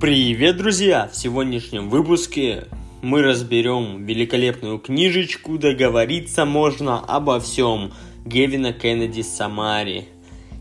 Привет, друзья! В сегодняшнем выпуске мы разберем великолепную книжечку «Договориться можно обо всем» Гевина Кеннеди Самари.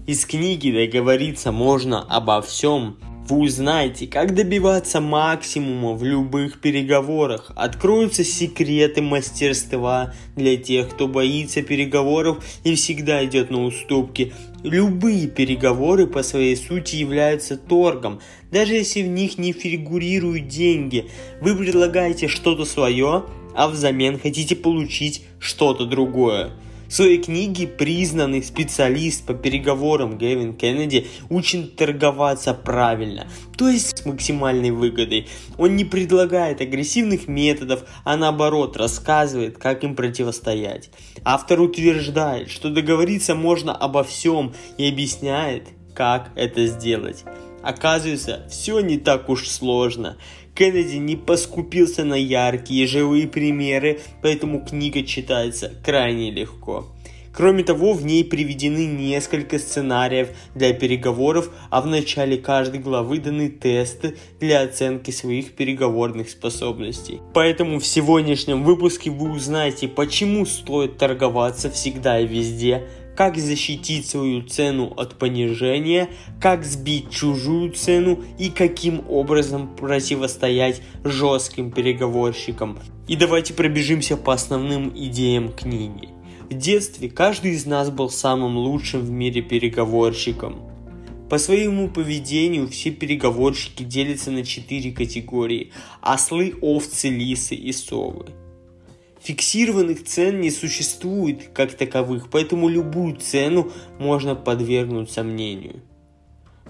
Из книги «Договориться можно обо всем» Вы узнаете, как добиваться максимума в любых переговорах. Откроются секреты мастерства для тех, кто боится переговоров и всегда идет на уступки. Любые переговоры по своей сути являются торгом, даже если в них не фигурируют деньги. Вы предлагаете что-то свое, а взамен хотите получить что-то другое. В своей книге признанный специалист по переговорам Гевин Кеннеди учит торговаться правильно, то есть с максимальной выгодой. Он не предлагает агрессивных методов, а наоборот рассказывает, как им противостоять. Автор утверждает, что договориться можно обо всем и объясняет, как это сделать. Оказывается, все не так уж сложно. Кеннеди не поскупился на яркие живые примеры, поэтому книга читается крайне легко. Кроме того, в ней приведены несколько сценариев для переговоров, а в начале каждой главы даны тесты для оценки своих переговорных способностей. Поэтому в сегодняшнем выпуске вы узнаете, почему стоит торговаться всегда и везде, как защитить свою цену от понижения, как сбить чужую цену и каким образом противостоять жестким переговорщикам. И давайте пробежимся по основным идеям книги. В детстве каждый из нас был самым лучшим в мире переговорщиком. По своему поведению все переговорщики делятся на четыре категории – ослы, овцы, лисы и совы. Фиксированных цен не существует как таковых, поэтому любую цену можно подвергнуть сомнению.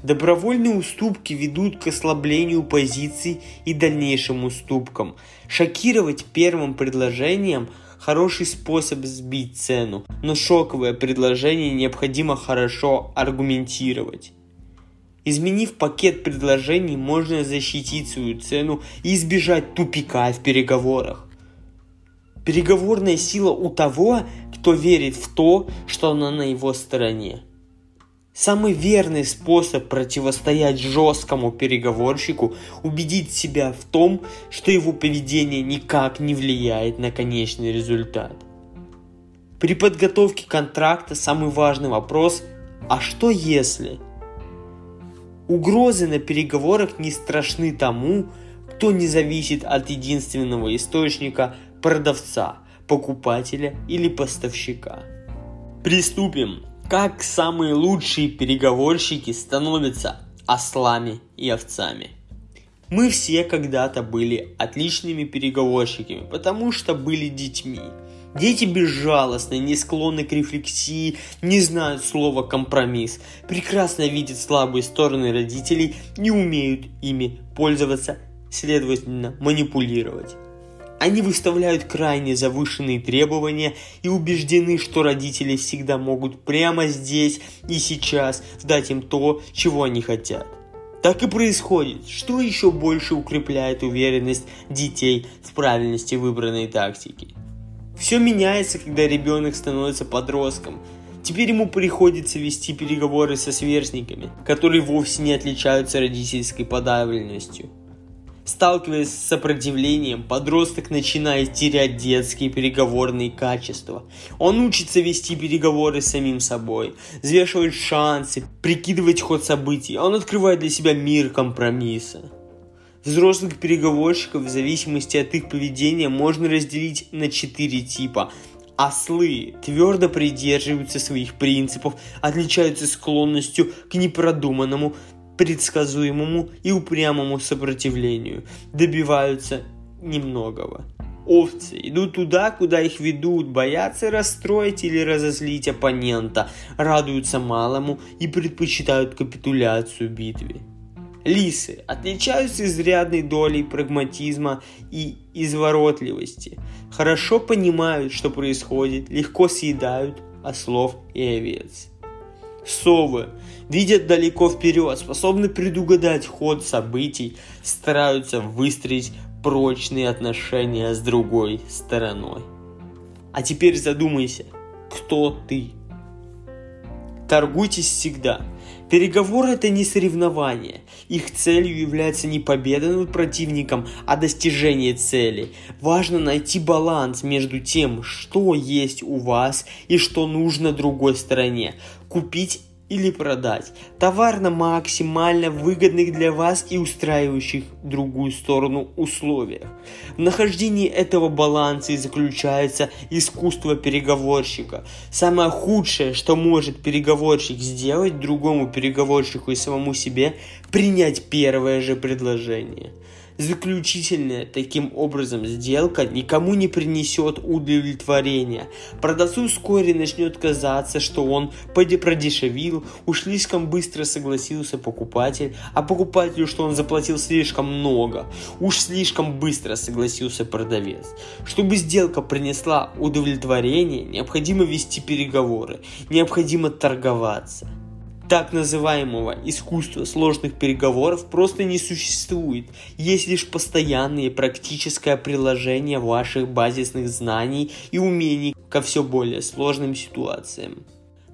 Добровольные уступки ведут к ослаблению позиций и дальнейшим уступкам. Шокировать первым предложением – хороший способ сбить цену, но шоковое предложение необходимо хорошо аргументировать. Изменив пакет предложений, можно защитить свою цену и избежать тупика в переговорах. Переговорная сила у того, кто верит в то, что она на его стороне. Самый верный способ противостоять жесткому переговорщику – убедить себя в том, что его поведение никак не влияет на конечный результат. При подготовке контракта самый важный вопрос – а что если? Угрозы на переговорах не страшны тому, кто не зависит от единственного источника – продавца, покупателя или поставщика. Приступим. Как самые лучшие переговорщики становятся ослами и овцами. Мы все когда-то были отличными переговорщиками, потому что были детьми. Дети безжалостны, не склонны к рефлексии, не знают слова компромисс, прекрасно видят слабые стороны родителей, не умеют ими пользоваться, следовательно манипулировать. Они выставляют крайне завышенные требования и убеждены, что родители всегда могут прямо здесь и сейчас дать им то, чего они хотят. Так и происходит, что еще больше укрепляет уверенность детей в правильности выбранной тактики. Все меняется, когда ребенок становится подростком. Теперь ему приходится вести переговоры со сверстниками, которые вовсе не отличаются родительской подавленностью. Сталкиваясь с сопротивлением, подросток начинает терять детские переговорные качества. Он учится вести переговоры с самим собой, взвешивать шансы, прикидывать ход событий. Он открывает для себя мир компромисса. Взрослых переговорщиков в зависимости от их поведения можно разделить на четыре типа. Ослы твердо придерживаются своих принципов, отличаются склонностью к непродуманному, предсказуемому и упрямому сопротивлению, добиваются немногого. Овцы идут туда, куда их ведут, боятся расстроить или разозлить оппонента, радуются малому и предпочитают капитуляцию битве. Лисы отличаются изрядной долей прагматизма и изворотливости, хорошо понимают, что происходит, легко съедают ослов и овец. Совы видят далеко вперед, способны предугадать ход событий, стараются выстроить прочные отношения с другой стороной. А теперь задумайся, кто ты? Торгуйтесь всегда. Переговоры это не соревнование. Их целью является не победа над противником, а достижение цели. Важно найти баланс между тем, что есть у вас и что нужно другой стороне. Купить или продать. Товар на максимально выгодных для вас и устраивающих другую сторону условиях. В нахождении этого баланса и заключается искусство переговорщика. Самое худшее, что может переговорщик сделать другому переговорщику и самому себе, принять первое же предложение. Заключительная таким образом сделка никому не принесет удовлетворения. Продавцу вскоре начнет казаться, что он продешевил, уж слишком быстро согласился покупатель, а покупателю, что он заплатил слишком много, уж слишком быстро согласился продавец. Чтобы сделка принесла удовлетворение, необходимо вести переговоры, необходимо торговаться так называемого искусства сложных переговоров просто не существует. Есть лишь постоянное практическое приложение ваших базисных знаний и умений ко все более сложным ситуациям.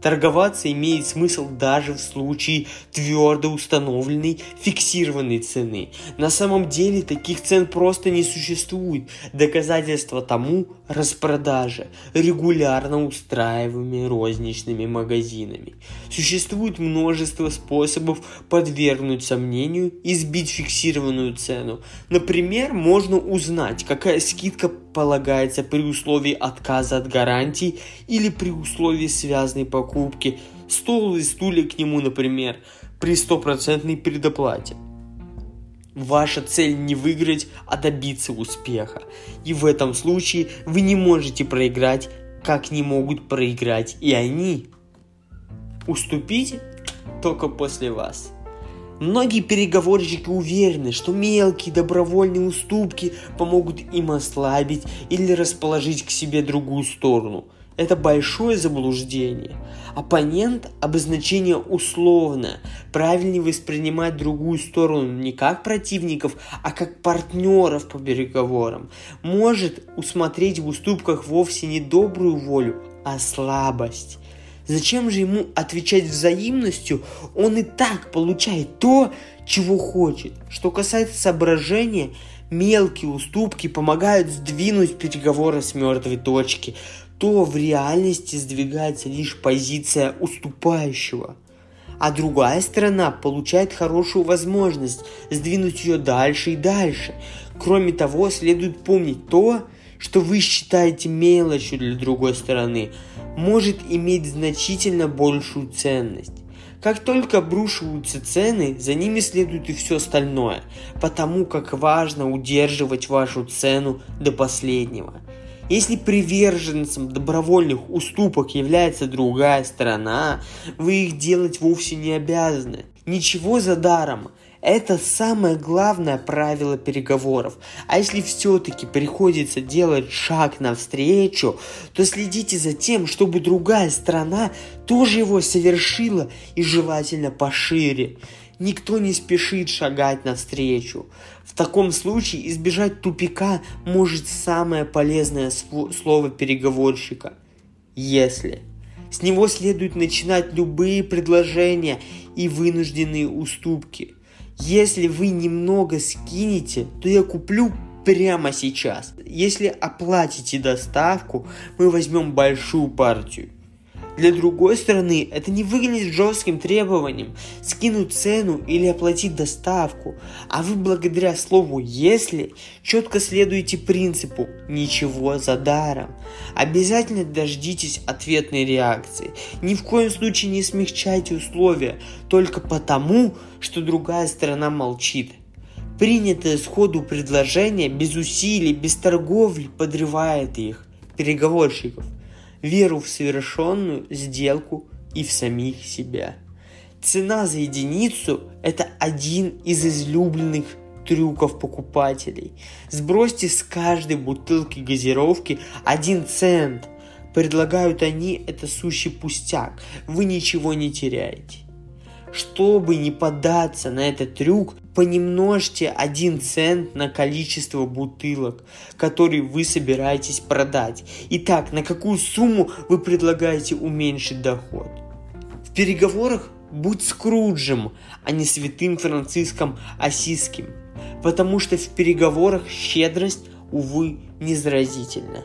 Торговаться имеет смысл даже в случае твердо установленной фиксированной цены. На самом деле таких цен просто не существует. Доказательство тому – распродажа, регулярно устраиваемыми розничными магазинами. Существует множество способов подвергнуть сомнению и сбить фиксированную цену. Например, можно узнать, какая скидка полагается при условии отказа от гарантий или при условии связанной покупки, стол и стулья к нему, например, при стопроцентной предоплате. Ваша цель не выиграть, а добиться успеха. И в этом случае вы не можете проиграть, как не могут проиграть и они. Уступить только после вас. Многие переговорщики уверены, что мелкие добровольные уступки помогут им ослабить или расположить к себе другую сторону. Это большое заблуждение. Оппонент – обозначение условное. Правильнее воспринимать другую сторону не как противников, а как партнеров по переговорам. Может усмотреть в уступках вовсе не добрую волю, а слабость. Зачем же ему отвечать взаимностью? Он и так получает то, чего хочет. Что касается соображения, мелкие уступки помогают сдвинуть переговоры с мертвой точки. То в реальности сдвигается лишь позиция уступающего. А другая сторона получает хорошую возможность сдвинуть ее дальше и дальше. Кроме того, следует помнить то, что вы считаете мелочью для другой стороны, может иметь значительно большую ценность. Как только обрушиваются цены, за ними следует и все остальное, потому как важно удерживать вашу цену до последнего. Если приверженцем добровольных уступок является другая сторона, вы их делать вовсе не обязаны. Ничего за даром. Это самое главное правило переговоров. А если все-таки приходится делать шаг навстречу, то следите за тем, чтобы другая сторона тоже его совершила и желательно пошире. Никто не спешит шагать навстречу. В таком случае избежать тупика может самое полезное слово переговорщика. Если. С него следует начинать любые предложения и вынужденные уступки. Если вы немного скинете, то я куплю прямо сейчас. Если оплатите доставку, мы возьмем большую партию. Для другой стороны, это не выглядит жестким требованием скинуть цену или оплатить доставку, а вы благодаря слову «если» четко следуете принципу «ничего за даром». Обязательно дождитесь ответной реакции. Ни в коем случае не смягчайте условия только потому, что другая сторона молчит. Принятое сходу предложение без усилий, без торговли подрывает их, переговорщиков веру в совершенную сделку и в самих себя. Цена за единицу – это один из излюбленных трюков покупателей. Сбросьте с каждой бутылки газировки один цент. Предлагают они это сущий пустяк. Вы ничего не теряете. Чтобы не поддаться на этот трюк, понемножьте один цент на количество бутылок, которые вы собираетесь продать. Итак, на какую сумму вы предлагаете уменьшить доход? В переговорах будь Скруджем, а не святым Франциском Осиским, потому что в переговорах щедрость, увы, не заразительна.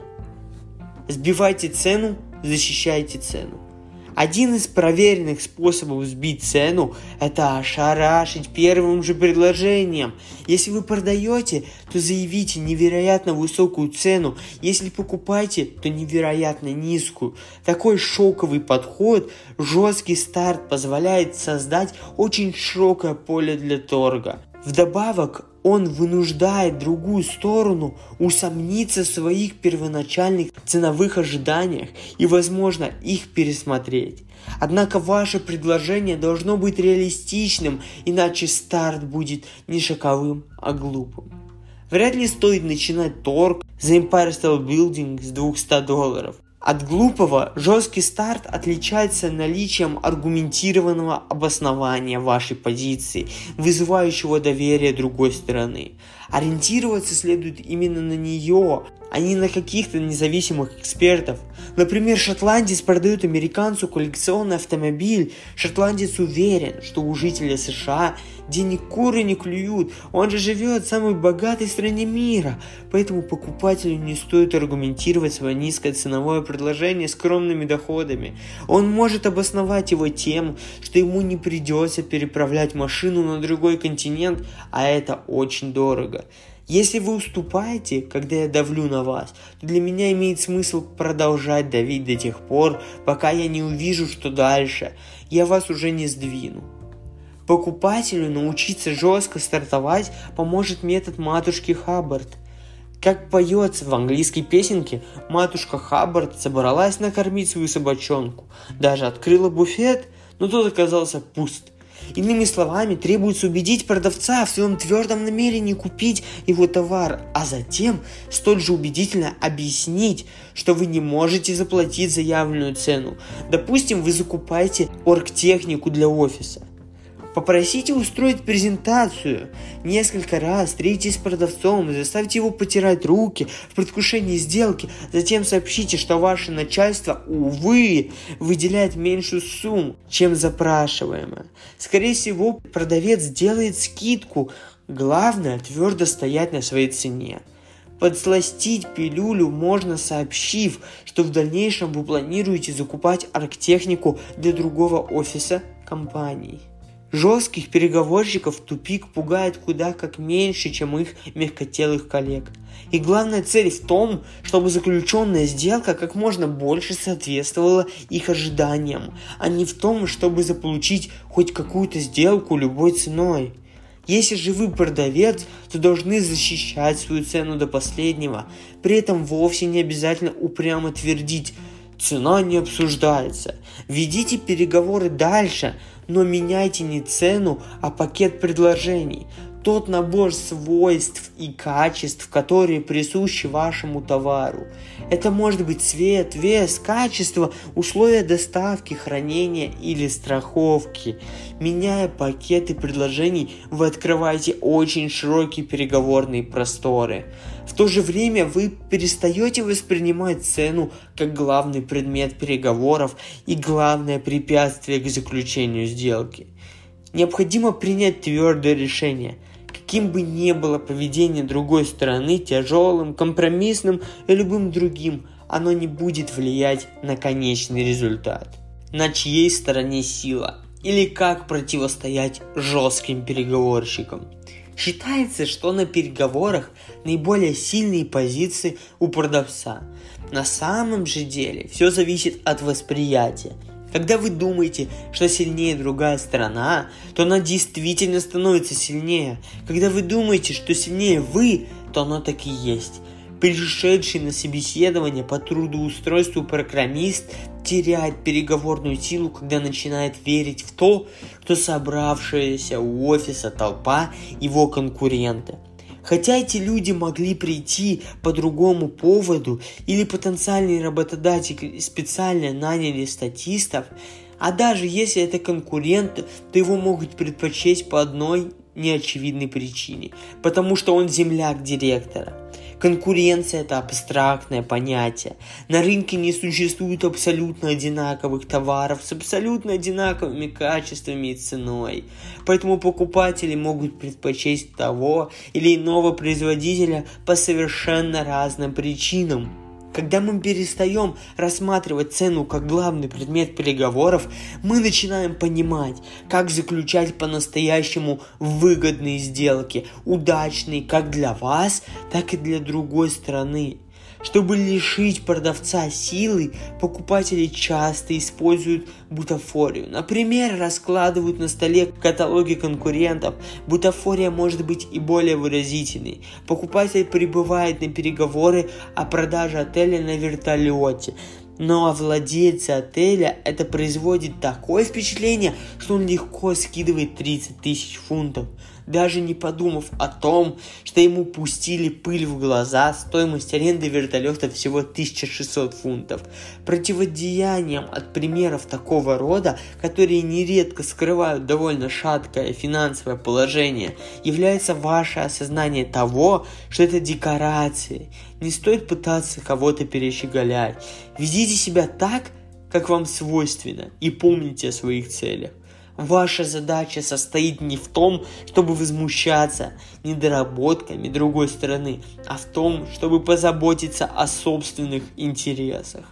Сбивайте цену, защищайте цену. Один из проверенных способов сбить цену – это ошарашить первым же предложением. Если вы продаете, то заявите невероятно высокую цену. Если покупаете, то невероятно низкую. Такой шоковый подход, жесткий старт позволяет создать очень широкое поле для торга. Вдобавок, он вынуждает другую сторону усомниться в своих первоначальных ценовых ожиданиях и, возможно, их пересмотреть. Однако ваше предложение должно быть реалистичным, иначе старт будет не шоковым, а глупым. Вряд ли стоит начинать торг за Empire State Building с 200 долларов. От глупого жесткий старт отличается наличием аргументированного обоснования вашей позиции, вызывающего доверие другой стороны. Ориентироваться следует именно на нее, а не на каких-то независимых экспертов. Например, шотландец продает американцу коллекционный автомобиль. Шотландец уверен, что у жителя США денег куры не клюют. Он же живет в самой богатой стране мира. Поэтому покупателю не стоит аргументировать свое низкое ценовое предложение скромными доходами. Он может обосновать его тем, что ему не придется переправлять машину на другой континент, а это очень дорого. Если вы уступаете, когда я давлю на вас, то для меня имеет смысл продолжать давить до тех пор, пока я не увижу, что дальше. Я вас уже не сдвину. Покупателю научиться жестко стартовать поможет метод матушки Хаббард. Как поется в английской песенке, матушка Хаббард собралась накормить свою собачонку. Даже открыла буфет, но тот оказался пуст – Иными словами, требуется убедить продавца в своем твердом намерении купить его товар, а затем столь же убедительно объяснить, что вы не можете заплатить заявленную цену. Допустим, вы закупаете оргтехнику для офиса. Попросите устроить презентацию. Несколько раз встретитесь с продавцом, заставьте его потирать руки в предвкушении сделки. Затем сообщите, что ваше начальство, увы, выделяет меньшую сумму, чем запрашиваемое. Скорее всего, продавец делает скидку. Главное твердо стоять на своей цене. Подсластить пилюлю можно сообщив, что в дальнейшем вы планируете закупать арктехнику для другого офиса компании. Жестких переговорщиков тупик пугает куда как меньше, чем их мягкотелых коллег. И главная цель в том, чтобы заключенная сделка как можно больше соответствовала их ожиданиям, а не в том, чтобы заполучить хоть какую-то сделку любой ценой. Если же вы продавец, то должны защищать свою цену до последнего. При этом вовсе не обязательно упрямо твердить Цена не обсуждается. Ведите переговоры дальше, но меняйте не цену, а пакет предложений. Тот набор свойств и качеств, которые присущи вашему товару. Это может быть цвет, вес, качество, условия доставки, хранения или страховки. Меняя пакеты предложений, вы открываете очень широкие переговорные просторы. В то же время вы перестаете воспринимать цену как главный предмет переговоров и главное препятствие к заключению сделки. Необходимо принять твердое решение. Каким бы ни было поведение другой стороны, тяжелым, компромиссным и любым другим, оно не будет влиять на конечный результат. На чьей стороне сила? Или как противостоять жестким переговорщикам? Считается, что на переговорах наиболее сильные позиции у продавца. На самом же деле все зависит от восприятия. Когда вы думаете, что сильнее другая сторона, то она действительно становится сильнее. Когда вы думаете, что сильнее вы, то оно так и есть. Пришедший на собеседование по трудоустройству программист теряет переговорную силу, когда начинает верить в то, что собравшаяся у офиса толпа его конкуренты. Хотя эти люди могли прийти по другому поводу или потенциальные работодатели специально наняли статистов, а даже если это конкуренты, то его могут предпочесть по одной неочевидной причине, потому что он земляк директора. Конкуренция – это абстрактное понятие. На рынке не существует абсолютно одинаковых товаров с абсолютно одинаковыми качествами и ценой. Поэтому покупатели могут предпочесть того или иного производителя по совершенно разным причинам. Когда мы перестаем рассматривать цену как главный предмет переговоров, мы начинаем понимать, как заключать по-настоящему выгодные сделки, удачные как для вас, так и для другой стороны. Чтобы лишить продавца силы, покупатели часто используют бутафорию. Например, раскладывают на столе каталоги конкурентов. Бутафория может быть и более выразительной. Покупатель прибывает на переговоры о продаже отеля на вертолете. Но о владельце отеля это производит такое впечатление, что он легко скидывает 30 тысяч фунтов даже не подумав о том, что ему пустили пыль в глаза, стоимость аренды вертолета всего 1600 фунтов. Противодеянием от примеров такого рода, которые нередко скрывают довольно шаткое финансовое положение, является ваше осознание того, что это декорации. Не стоит пытаться кого-то перещеголять. Ведите себя так, как вам свойственно, и помните о своих целях. Ваша задача состоит не в том, чтобы возмущаться недоработками другой стороны, а в том, чтобы позаботиться о собственных интересах.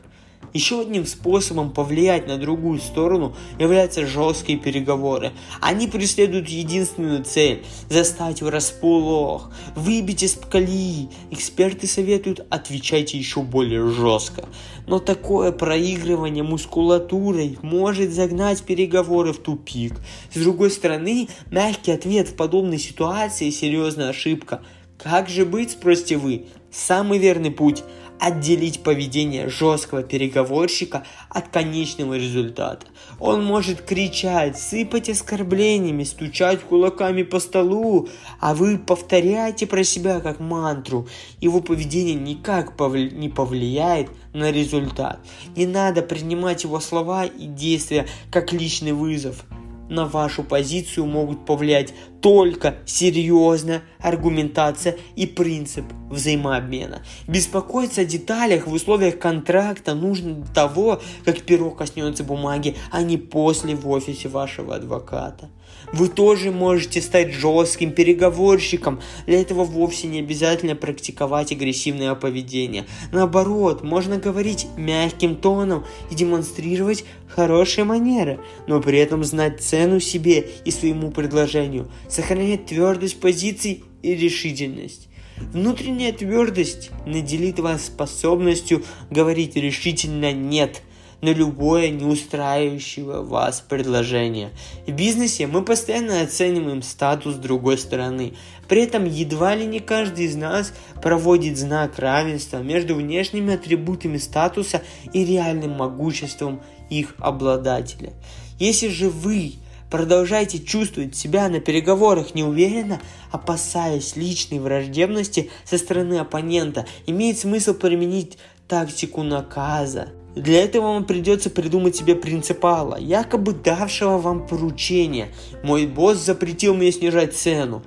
Еще одним способом повлиять на другую сторону являются жесткие переговоры. Они преследуют единственную цель – застать врасплох, выбить из колеи. Эксперты советуют отвечайте еще более жестко. Но такое проигрывание мускулатурой может загнать переговоры в тупик. С другой стороны, мягкий ответ в подобной ситуации – серьезная ошибка. Как же быть, спросите вы? Самый верный путь – отделить поведение жесткого переговорщика от конечного результата. Он может кричать, сыпать оскорблениями, стучать кулаками по столу, а вы повторяете про себя как мантру. Его поведение никак повли- не повлияет на результат. Не надо принимать его слова и действия как личный вызов на вашу позицию могут повлиять только серьезная аргументация и принцип взаимообмена. Беспокоиться о деталях в условиях контракта нужно до того, как перо коснется бумаги, а не после в офисе вашего адвоката. Вы тоже можете стать жестким переговорщиком. Для этого вовсе не обязательно практиковать агрессивное поведение. Наоборот, можно говорить мягким тоном и демонстрировать хорошие манеры, но при этом знать цену себе и своему предложению, сохранять твердость позиций и решительность. Внутренняя твердость наделит вас способностью говорить решительно «нет», на любое не устраивающее вас предложение. В бизнесе мы постоянно оцениваем статус другой стороны. При этом едва ли не каждый из нас проводит знак равенства между внешними атрибутами статуса и реальным могуществом их обладателя. Если же вы продолжаете чувствовать себя на переговорах неуверенно, опасаясь личной враждебности со стороны оппонента, имеет смысл применить тактику наказа. Для этого вам придется придумать себе принципала, якобы давшего вам поручение. Мой босс запретил мне снижать цену.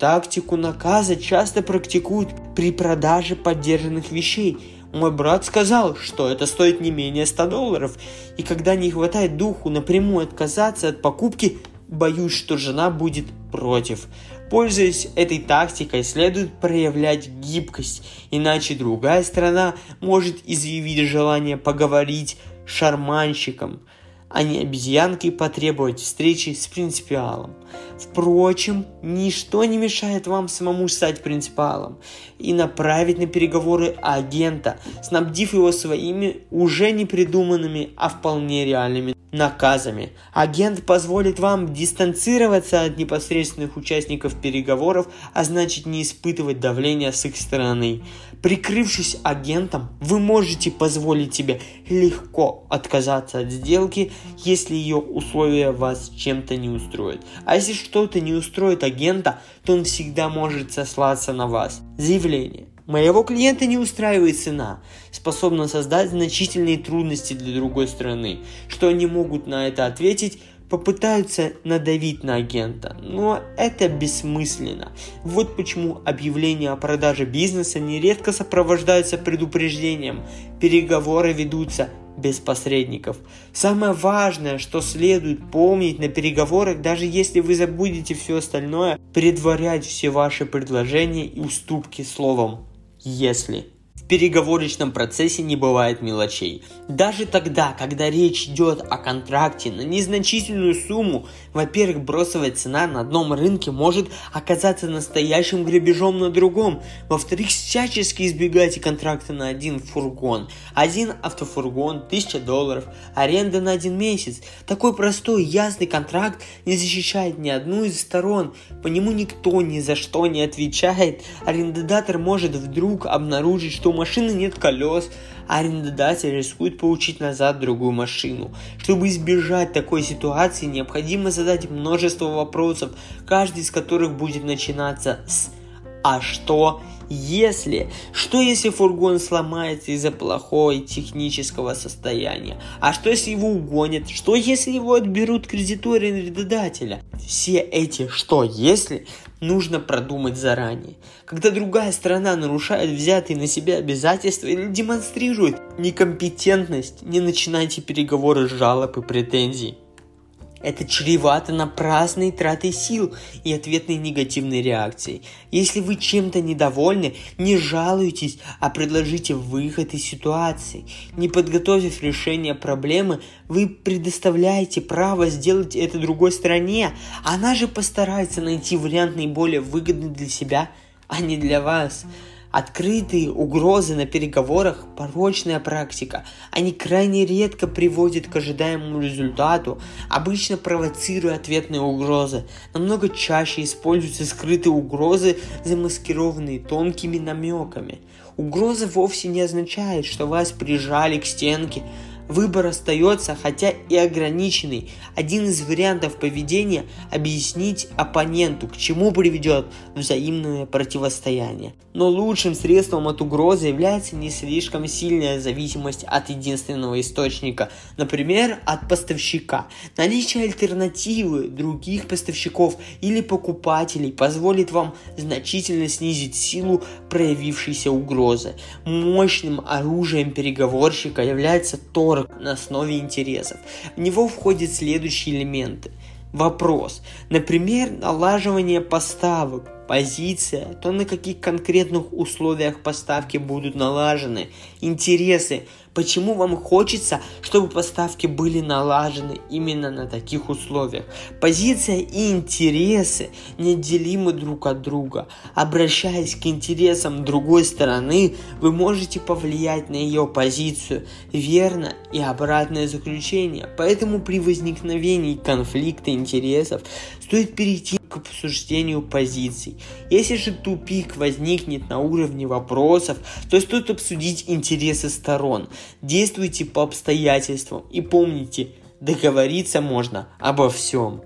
Тактику наказа часто практикуют при продаже поддержанных вещей. Мой брат сказал, что это стоит не менее 100 долларов, и когда не хватает духу напрямую отказаться от покупки, боюсь, что жена будет против. Пользуясь этой тактикой, следует проявлять гибкость, иначе другая сторона может изъявить желание поговорить шарманщиком, а не обезьянкой потребовать встречи с принципиалом. Впрочем, ничто не мешает вам самому стать принципалом и направить на переговоры агента, снабдив его своими уже не придуманными, а вполне реальными наказами. Агент позволит вам дистанцироваться от непосредственных участников переговоров, а значит не испытывать давления с их стороны. Прикрывшись агентом, вы можете позволить себе легко отказаться от сделки, если ее условия вас чем-то не устроят. А если что-то не устроит агента, то он всегда может сослаться на вас. Заявление. Моего клиента не устраивает цена, способна создать значительные трудности для другой стороны. Что они могут на это ответить? попытаются надавить на агента, но это бессмысленно. Вот почему объявления о продаже бизнеса нередко сопровождаются предупреждением. Переговоры ведутся без посредников. Самое важное, что следует помнить на переговорах, даже если вы забудете все остальное, предварять все ваши предложения и уступки словом «если» переговорочном процессе не бывает мелочей. Даже тогда, когда речь идет о контракте на незначительную сумму, во-первых, бросовая цена на одном рынке может оказаться настоящим грабежом на другом. Во-вторых, всячески избегайте контракта на один фургон. Один автофургон, 1000 долларов, аренда на один месяц. Такой простой, ясный контракт не защищает ни одну из сторон. По нему никто ни за что не отвечает. Арендодатор может вдруг обнаружить, что машины нет колес, а арендодатель рискует получить назад другую машину. Чтобы избежать такой ситуации, необходимо задать множество вопросов, каждый из которых будет начинаться с «А что?» Если, что если фургон сломается из-за плохого технического состояния? А что если его угонят? Что если его отберут кредиторы арендодателя? Все эти «что если» нужно продумать заранее. Когда другая сторона нарушает взятые на себя обязательства или демонстрирует некомпетентность, не начинайте переговоры с жалоб и претензий. Это чревато напрасной тратой сил и ответной негативной реакцией. Если вы чем-то недовольны, не жалуйтесь, а предложите выход из ситуации. Не подготовив решение проблемы, вы предоставляете право сделать это другой стороне. Она же постарается найти вариант наиболее выгодный для себя, а не для вас. Открытые угрозы на переговорах – порочная практика. Они крайне редко приводят к ожидаемому результату, обычно провоцируя ответные угрозы. Намного чаще используются скрытые угрозы, замаскированные тонкими намеками. Угроза вовсе не означает, что вас прижали к стенке, Выбор остается, хотя и ограниченный. Один из вариантов поведения – объяснить оппоненту, к чему приведет взаимное противостояние. Но лучшим средством от угрозы является не слишком сильная зависимость от единственного источника, например, от поставщика. Наличие альтернативы других поставщиков или покупателей позволит вам значительно снизить силу проявившейся угрозы. Мощным оружием переговорщика является торг на основе интересов. В него входят следующие элементы. Вопрос. Например, налаживание поставок, позиция, то на каких конкретных условиях поставки будут налажены, интересы, Почему вам хочется, чтобы поставки были налажены именно на таких условиях? Позиция и интересы неотделимы друг от друга. Обращаясь к интересам другой стороны, вы можете повлиять на ее позицию, верно и обратное заключение. Поэтому при возникновении конфликта интересов стоит перейти обсуждению позиций. Если же тупик возникнет на уровне вопросов, то стоит обсудить интересы сторон. Действуйте по обстоятельствам и помните, договориться можно обо всем.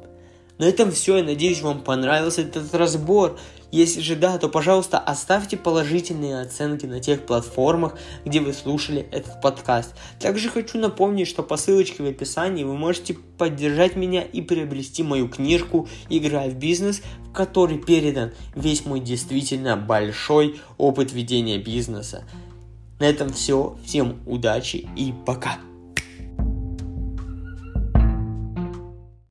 На этом все. Я надеюсь, вам понравился этот разбор. Если же да, то, пожалуйста, оставьте положительные оценки на тех платформах, где вы слушали этот подкаст. Также хочу напомнить, что по ссылочке в описании вы можете поддержать меня и приобрести мою книжку «Игра в бизнес», в которой передан весь мой действительно большой опыт ведения бизнеса. На этом все. Всем удачи и пока.